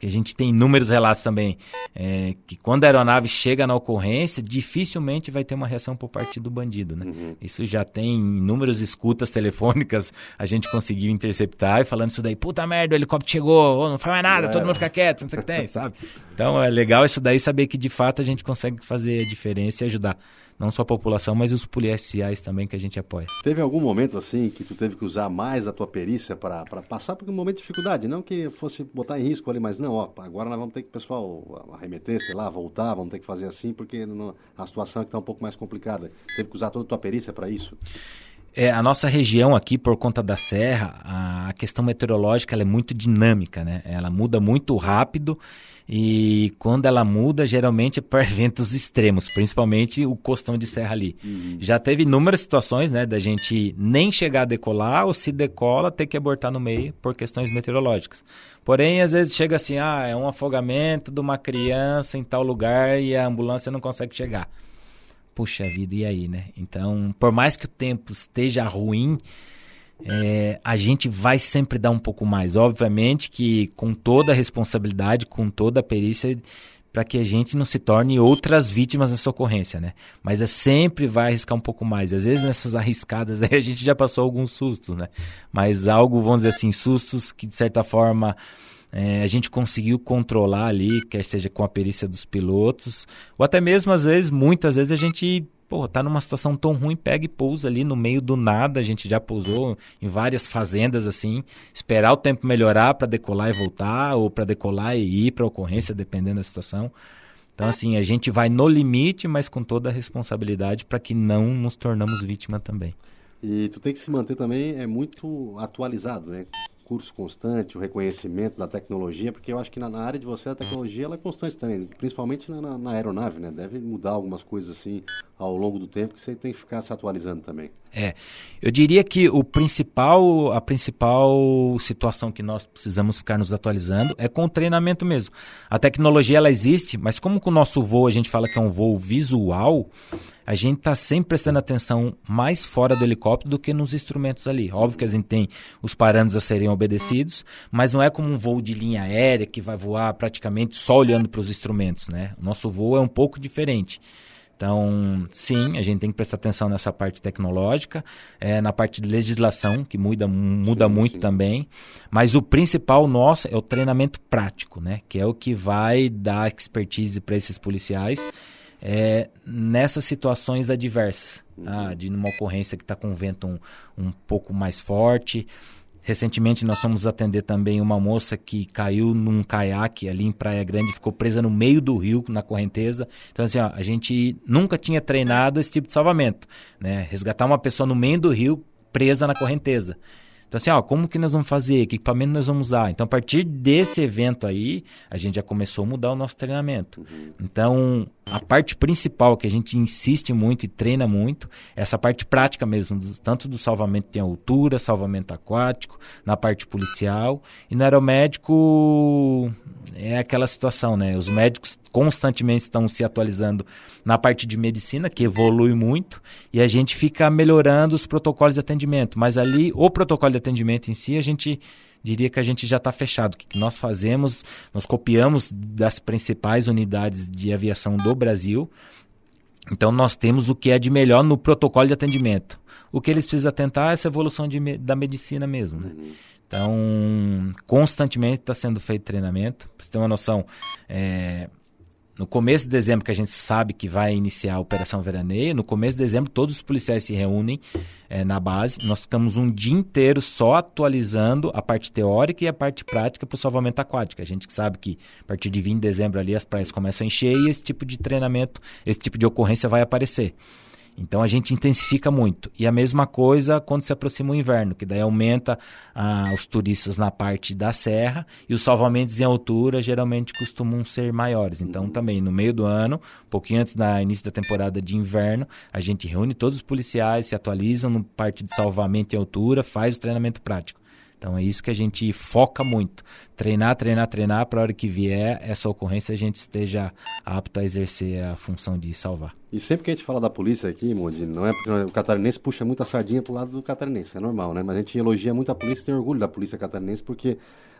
que a gente tem inúmeros relatos também, é, que quando a aeronave chega na ocorrência, dificilmente vai ter uma reação por parte do bandido, né? Uhum. Isso já tem inúmeras escutas telefônicas, a gente conseguiu interceptar e falando isso daí, puta merda, o helicóptero chegou, oh, não faz mais nada, é. todo mundo fica quieto, não sei o que tem, sabe? Então é legal isso daí, saber que de fato a gente consegue fazer a diferença e ajudar não só a população, mas os policiais também que a gente apoia. Teve algum momento assim que tu teve que usar mais a tua perícia para passar por um momento de dificuldade? Não que fosse botar em risco ali, mas não, ó, agora nós vamos ter que, pessoal, arremeter, sei lá, voltar, vamos ter que fazer assim, porque a situação é está um pouco mais complicada. Teve que usar toda a tua perícia para isso? É, a nossa região aqui, por conta da serra, a questão meteorológica é muito dinâmica, né? Ela muda muito rápido e quando ela muda, geralmente é para eventos extremos, principalmente o costão de serra ali. Uhum. Já teve inúmeras situações, né, da gente nem chegar a decolar ou se decola ter que abortar no meio por questões meteorológicas. Porém, às vezes chega assim, ah, é um afogamento de uma criança em tal lugar e a ambulância não consegue chegar puxa vida, e aí, né? Então, por mais que o tempo esteja ruim, é, a gente vai sempre dar um pouco mais. Obviamente que com toda a responsabilidade, com toda a perícia, para que a gente não se torne outras vítimas dessa ocorrência, né? Mas é sempre vai arriscar um pouco mais. Às vezes nessas arriscadas aí a gente já passou alguns sustos, né? Mas algo, vamos dizer assim, sustos que de certa forma é, a gente conseguiu controlar ali, quer seja com a perícia dos pilotos, ou até mesmo às vezes, muitas vezes a gente pô, tá numa situação tão ruim, pega e pousa ali no meio do nada. A gente já pousou em várias fazendas assim, esperar o tempo melhorar para decolar e voltar, ou para decolar e ir para ocorrência, dependendo da situação. Então, assim, a gente vai no limite, mas com toda a responsabilidade para que não nos tornamos vítima também. E tu tem que se manter também é muito atualizado, né? Curso constante, o reconhecimento da tecnologia, porque eu acho que na, na área de você a tecnologia ela é constante também, principalmente na, na, aeronave, né? Deve mudar algumas coisas assim ao longo do tempo que você tem que ficar se atualizando também. É, eu diria que o principal, a principal situação que nós precisamos ficar nos atualizando é com o treinamento mesmo. A tecnologia ela existe, mas como com o nosso voo a gente fala que é um voo visual, a gente está sempre prestando atenção mais fora do helicóptero do que nos instrumentos ali. Óbvio que a gente tem os parâmetros a serem obedecidos, mas não é como um voo de linha aérea que vai voar praticamente só olhando para os instrumentos, né? O nosso voo é um pouco diferente. Então, sim, a gente tem que prestar atenção nessa parte tecnológica, é, na parte de legislação, que muda, muda sim, muito sim. também. Mas o principal nosso é o treinamento prático, né? Que é o que vai dar expertise para esses policiais é, nessas situações adversas, uhum. ah, de numa ocorrência que está com um vento um, um pouco mais forte. Recentemente nós fomos atender também uma moça que caiu num caiaque ali em Praia Grande, ficou presa no meio do rio, na correnteza. Então, assim, ó, a gente nunca tinha treinado esse tipo de salvamento, né? Resgatar uma pessoa no meio do rio presa na correnteza. Então, assim, ó, como que nós vamos fazer? Que equipamento nós vamos usar? Então, a partir desse evento aí, a gente já começou a mudar o nosso treinamento. Uhum. Então, a parte principal que a gente insiste muito e treina muito é essa parte prática mesmo, tanto do salvamento em altura, salvamento aquático, na parte policial. E no aeromédico é aquela situação, né? Os médicos constantemente estão se atualizando na parte de medicina, que evolui muito, e a gente fica melhorando os protocolos de atendimento. Mas ali, o protocolo de atendimento em si, a gente diria que a gente já está fechado. O que nós fazemos, nós copiamos das principais unidades de aviação do Brasil. Então, nós temos o que é de melhor no protocolo de atendimento. O que eles precisam atentar é essa evolução de, da medicina mesmo. Né? Uhum. Então, constantemente está sendo feito treinamento. Para você ter uma noção, é, no começo de dezembro, que a gente sabe que vai iniciar a Operação Veraneio, no começo de dezembro todos os policiais se reúnem é, na base. Nós ficamos um dia inteiro só atualizando a parte teórica e a parte prática para o salvamento aquático. A gente sabe que a partir de 20 de dezembro ali as praias começam a encher e esse tipo de treinamento, esse tipo de ocorrência vai aparecer. Então a gente intensifica muito. E a mesma coisa quando se aproxima o inverno, que daí aumenta ah, os turistas na parte da serra e os salvamentos em altura geralmente costumam ser maiores. Então uhum. também no meio do ano, um pouquinho antes da início da temporada de inverno, a gente reúne todos os policiais, se atualizam no parte de salvamento em altura, faz o treinamento prático. Então é isso que a gente foca muito. Treinar, treinar, treinar, para a hora que vier essa ocorrência a gente esteja apto a exercer a função de salvar. E sempre que a gente fala da polícia aqui, Mondi, não é porque o catarinense puxa muita sardinha pro lado do catarinense, é normal, né? Mas a gente elogia muito a polícia tem orgulho da polícia catarinense porque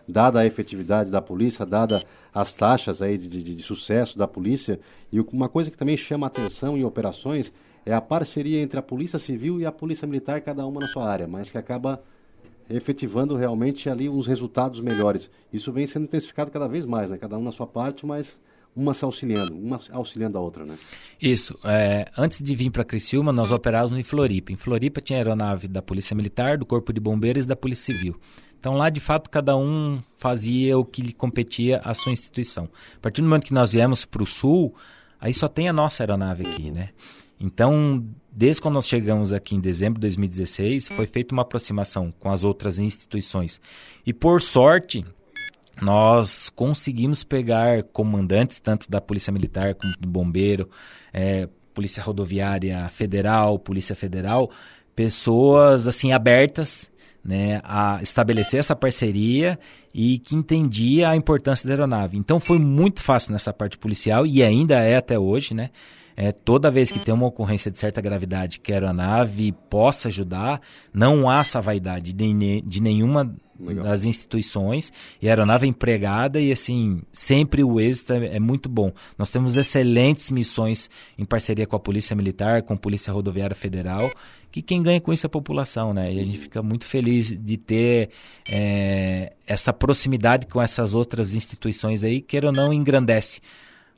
dada a efetividade da polícia, dada as taxas aí de, de, de sucesso da polícia, e uma coisa que também chama atenção em operações é a parceria entre a polícia civil e a polícia militar, cada uma na sua área, mas que acaba efetivando realmente ali uns resultados melhores. Isso vem sendo intensificado cada vez mais, né? Cada um na sua parte, mas uma se auxiliando, uma auxiliando a outra, né? Isso. É, antes de vir para Criciúma, nós operávamos em Floripa. Em Floripa tinha aeronave da Polícia Militar, do Corpo de Bombeiros e da Polícia Civil. Então lá, de fato, cada um fazia o que lhe competia à sua instituição. A partir do momento que nós viemos para o Sul, aí só tem a nossa aeronave aqui, né? Então, desde quando nós chegamos aqui em dezembro de 2016, foi feita uma aproximação com as outras instituições. E por sorte, nós conseguimos pegar comandantes tanto da Polícia Militar como do Bombeiro, é, Polícia Rodoviária Federal, Polícia Federal, pessoas assim abertas né, a estabelecer essa parceria e que entendia a importância da aeronave. Então foi muito fácil nessa parte policial e ainda é até hoje, né? É, toda vez que tem uma ocorrência de certa gravidade que a aeronave possa ajudar, não há essa vaidade de, de nenhuma Legal. das instituições e a aeronave é empregada e assim sempre o êxito é, é, muito bom. Nós temos excelentes missões em parceria com a Polícia Militar, com a Polícia Rodoviária Federal, que quem ganha com isso é a população, né? E a gente fica muito feliz de ter é, essa proximidade com essas outras instituições aí, queira ou não, engrandece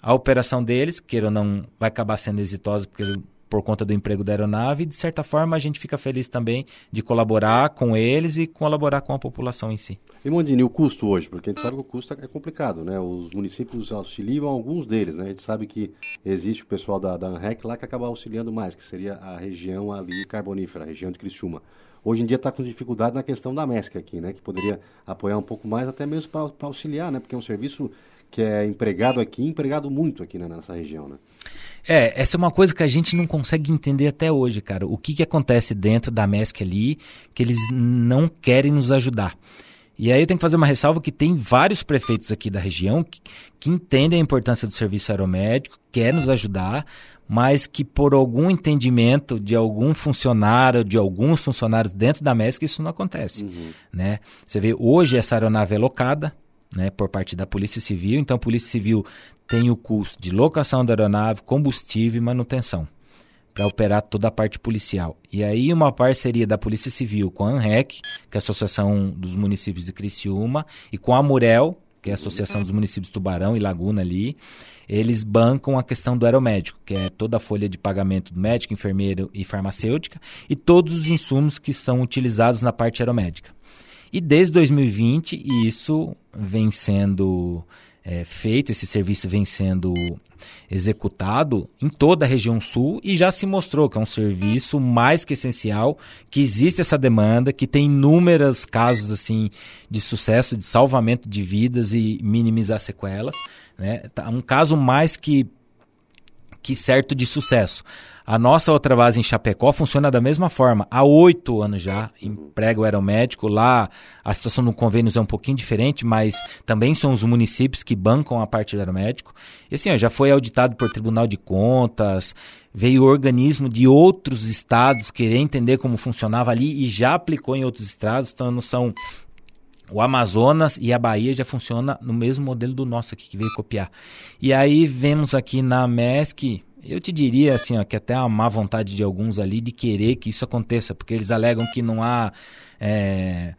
a operação deles, queira ou não, vai acabar sendo exitosa porque, por conta do emprego da aeronave, e de certa forma a gente fica feliz também de colaborar com eles e colaborar com a população em si. E Mondini, o custo hoje? Porque a gente sabe que o custo é complicado, né? Os municípios auxiliam alguns deles, né? A gente sabe que existe o pessoal da, da ANREC lá que acaba auxiliando mais, que seria a região ali carbonífera, a região de Criciúma. Hoje em dia está com dificuldade na questão da MESC aqui, né? Que poderia apoiar um pouco mais, até mesmo para auxiliar, né? Porque é um serviço que é empregado aqui, empregado muito aqui né, nessa região, né? É, essa é uma coisa que a gente não consegue entender até hoje, cara. O que, que acontece dentro da MESC ali que eles não querem nos ajudar. E aí eu tenho que fazer uma ressalva que tem vários prefeitos aqui da região que, que entendem a importância do serviço aeromédico, querem nos ajudar, mas que por algum entendimento de algum funcionário, de alguns funcionários dentro da MESC, isso não acontece. Uhum. Né? Você vê, hoje essa aeronave é locada, né, por parte da Polícia Civil. Então, a Polícia Civil tem o custo de locação da aeronave, combustível e manutenção para operar toda a parte policial. E aí uma parceria da Polícia Civil com a ANREC, que é a Associação dos Municípios de Criciúma, e com a Murel, que é a Associação dos Municípios de Tubarão e Laguna ali, eles bancam a questão do aeromédico, que é toda a folha de pagamento do médico, enfermeiro e farmacêutica, e todos os insumos que são utilizados na parte aeromédica. E desde 2020 isso vem sendo é, feito, esse serviço vem sendo executado em toda a região sul e já se mostrou que é um serviço mais que essencial, que existe essa demanda, que tem inúmeros casos assim de sucesso, de salvamento de vidas e minimizar sequelas. Né? Tá, um caso mais que que certo de sucesso. A nossa outra base em Chapecó funciona da mesma forma. Há oito anos já, emprega o aeromédico. Lá a situação do convênios é um pouquinho diferente, mas também são os municípios que bancam a parte do aeromédico. E assim, ó, já foi auditado por Tribunal de Contas, veio organismo de outros estados querer entender como funcionava ali e já aplicou em outros estados. Então, não são o Amazonas e a Bahia já funciona no mesmo modelo do nosso aqui, que veio copiar. E aí vemos aqui na MESC, eu te diria assim, ó, que até a má vontade de alguns ali de querer que isso aconteça, porque eles alegam que não há. É,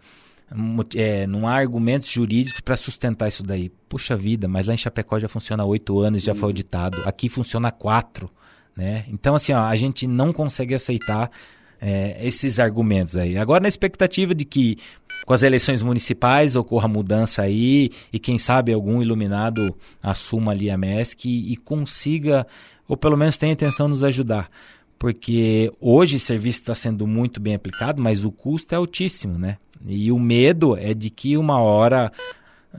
é, não há argumentos jurídicos para sustentar isso daí. Puxa vida, mas lá em Chapecó já funciona há oito anos, já foi auditado. Aqui funciona quatro. Né? Então, assim, ó, a gente não consegue aceitar é, esses argumentos aí. Agora, na expectativa de que com as eleições municipais ocorra mudança aí e quem sabe algum iluminado assuma ali a MESC e, e consiga, ou pelo menos tenha intenção de nos ajudar. Porque hoje o serviço está sendo muito bem aplicado, mas o custo é altíssimo, né? E o medo é de que uma hora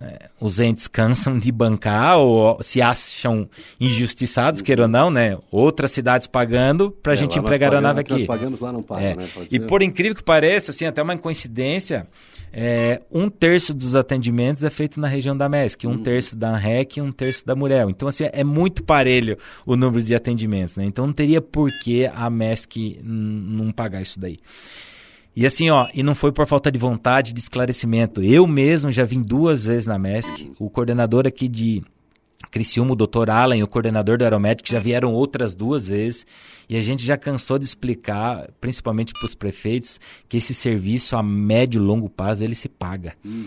é, os entes cansam de bancar ou se acham injustiçados, queira ou não, né? Outras cidades pagando para a é, gente empregar a nave aqui. Nós pagamos lá não paga, é. né? e por incrível que pareça, assim, até uma coincidência, é, um terço dos atendimentos é feito na região da MESC, um hum. terço da ANREC e um terço da Murel. Então, assim, é muito parelho o número de atendimentos, né? Então não teria por que a MESC não pagar isso daí. E assim, ó, e não foi por falta de vontade, de esclarecimento. Eu mesmo já vim duas vezes na MESC. O coordenador aqui de Criciúma, o doutor Allen, o coordenador do Aeromédico, já vieram outras duas vezes. E a gente já cansou de explicar, principalmente para os prefeitos, que esse serviço a médio e longo prazo ele se paga. Uhum.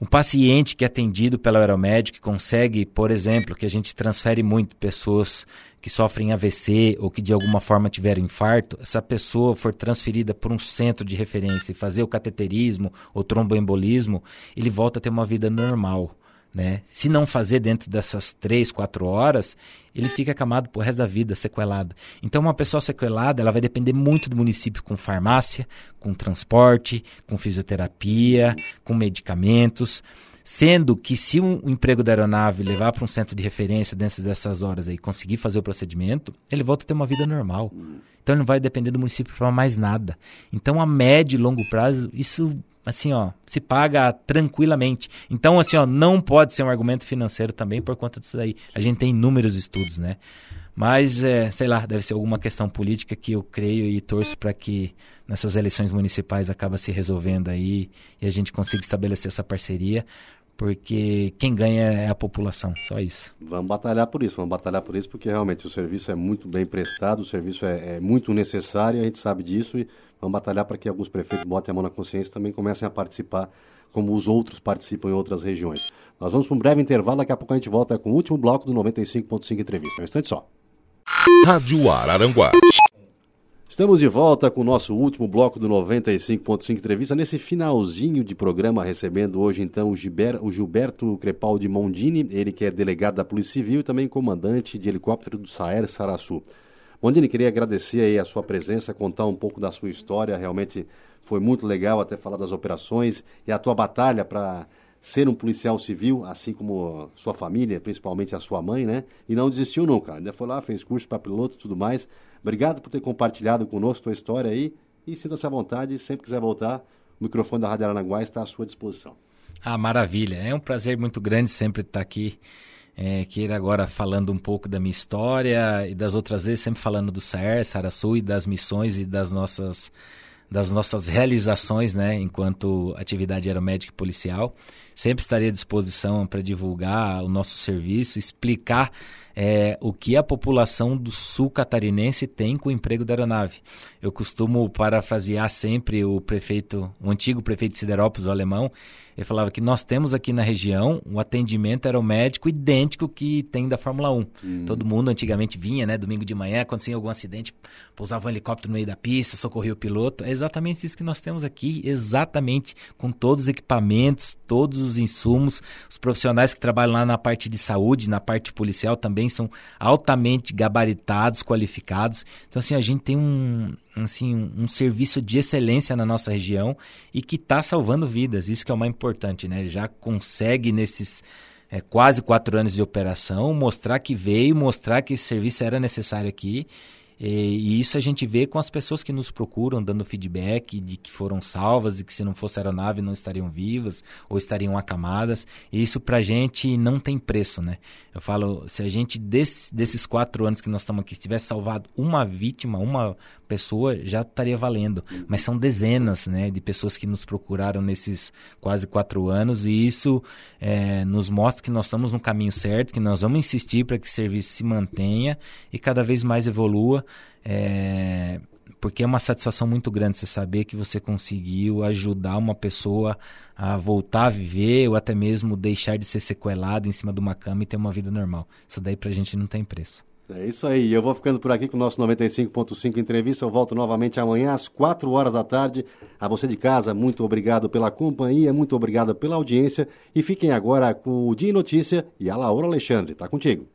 Um paciente que é atendido pelo aeromédico, que consegue, por exemplo, que a gente transfere muito pessoas que sofrem AVC ou que de alguma forma tiveram infarto, essa pessoa for transferida por um centro de referência e fazer o cateterismo ou tromboembolismo, ele volta a ter uma vida normal. Né? Se não fazer dentro dessas três, quatro horas, ele fica acamado pro resto da vida, sequelado. Então, uma pessoa sequelada, ela vai depender muito do município com farmácia, com transporte, com fisioterapia, com medicamentos. Sendo que se um emprego da aeronave levar para um centro de referência dentro dessas horas aí conseguir fazer o procedimento, ele volta a ter uma vida normal. Então ele não vai depender do município para mais nada. Então a médio e longo prazo, isso assim, ó, se paga tranquilamente. Então, assim, ó, não pode ser um argumento financeiro também por conta disso daí. A gente tem inúmeros estudos, né? Mas, é, sei lá, deve ser alguma questão política que eu creio e torço para que nessas eleições municipais acaba se resolvendo aí e a gente consiga estabelecer essa parceria, porque quem ganha é a população, só isso. Vamos batalhar por isso, vamos batalhar por isso, porque realmente o serviço é muito bem prestado, o serviço é, é muito necessário, a gente sabe disso e vamos batalhar para que alguns prefeitos botem a mão na consciência e também comecem a participar como os outros participam em outras regiões. Nós vamos para um breve intervalo, daqui a pouco a gente volta com o último bloco do 95.5 Entrevista. Um instante só. Rádio Araranguá. Estamos de volta com o nosso último bloco do 95.5 Entrevista, nesse finalzinho de programa, recebendo hoje então o, Giber, o Gilberto Crepaldi Mondini, ele que é delegado da Polícia Civil e também comandante de helicóptero do Saer Saraçu. Mondini, queria agradecer aí a sua presença, contar um pouco da sua história, realmente foi muito legal até falar das operações e a tua batalha para ser um policial civil, assim como sua família, principalmente a sua mãe, né? E não desistiu nunca, ainda foi lá, fez curso para piloto e tudo mais. Obrigado por ter compartilhado conosco a tua história aí e sinta-se à vontade, sempre quiser voltar, o microfone da Rádio Aranaguá está à sua disposição. Ah, maravilha. É um prazer muito grande sempre estar aqui. É, queira agora falando um pouco da minha história e das outras vezes sempre falando do SAER, Saraçu e das missões e das nossas das nossas realizações, né, enquanto atividade aeromédica e policial. Sempre estarei à disposição para divulgar o nosso serviço, explicar é, o que a população do sul catarinense tem com o emprego da aeronave. Eu costumo parafrasear sempre o prefeito, o antigo prefeito de Siderópolis, o alemão, ele falava que nós temos aqui na região um atendimento aeromédico idêntico que tem da Fórmula 1. Hum. Todo mundo antigamente vinha, né, domingo de manhã, acontecia algum acidente, pousava um helicóptero no meio da pista, socorria o piloto. É exatamente isso que nós temos aqui, exatamente com todos os equipamentos, todos os insumos. Os profissionais que trabalham lá na parte de saúde, na parte policial também são altamente gabaritados, qualificados. Então, assim, a gente tem um, assim, um, um, serviço de excelência na nossa região e que está salvando vidas. Isso que é o mais importante, né? Já consegue nesses é, quase quatro anos de operação mostrar que veio, mostrar que esse serviço era necessário aqui e, e, isso a gente vê com as pessoas que nos procuram, dando feedback de que foram salvas e que se não fosse aeronave não estariam vivas ou estariam acamadas. E isso pra gente não tem preço, né? Eu falo, se a gente desse, desses quatro anos que nós estamos aqui tivesse salvado uma vítima, uma pessoa, já estaria valendo. Mas são dezenas, né, de pessoas que nos procuraram nesses quase quatro anos e isso é, nos mostra que nós estamos no caminho certo, que nós vamos insistir para que o serviço se mantenha e cada vez mais evolua é, porque é uma satisfação muito grande você saber que você conseguiu ajudar uma pessoa a voltar a viver ou até mesmo deixar de ser sequelado em cima de uma cama e ter uma vida normal. Isso daí pra gente não tem preço. É isso aí. Eu vou ficando por aqui com o nosso 95.5 entrevista. Eu volto novamente amanhã às 4 horas da tarde. A você de casa, muito obrigado pela companhia, muito obrigado pela audiência. E fiquem agora com o Dia Notícia e a Laura Alexandre. Tá contigo.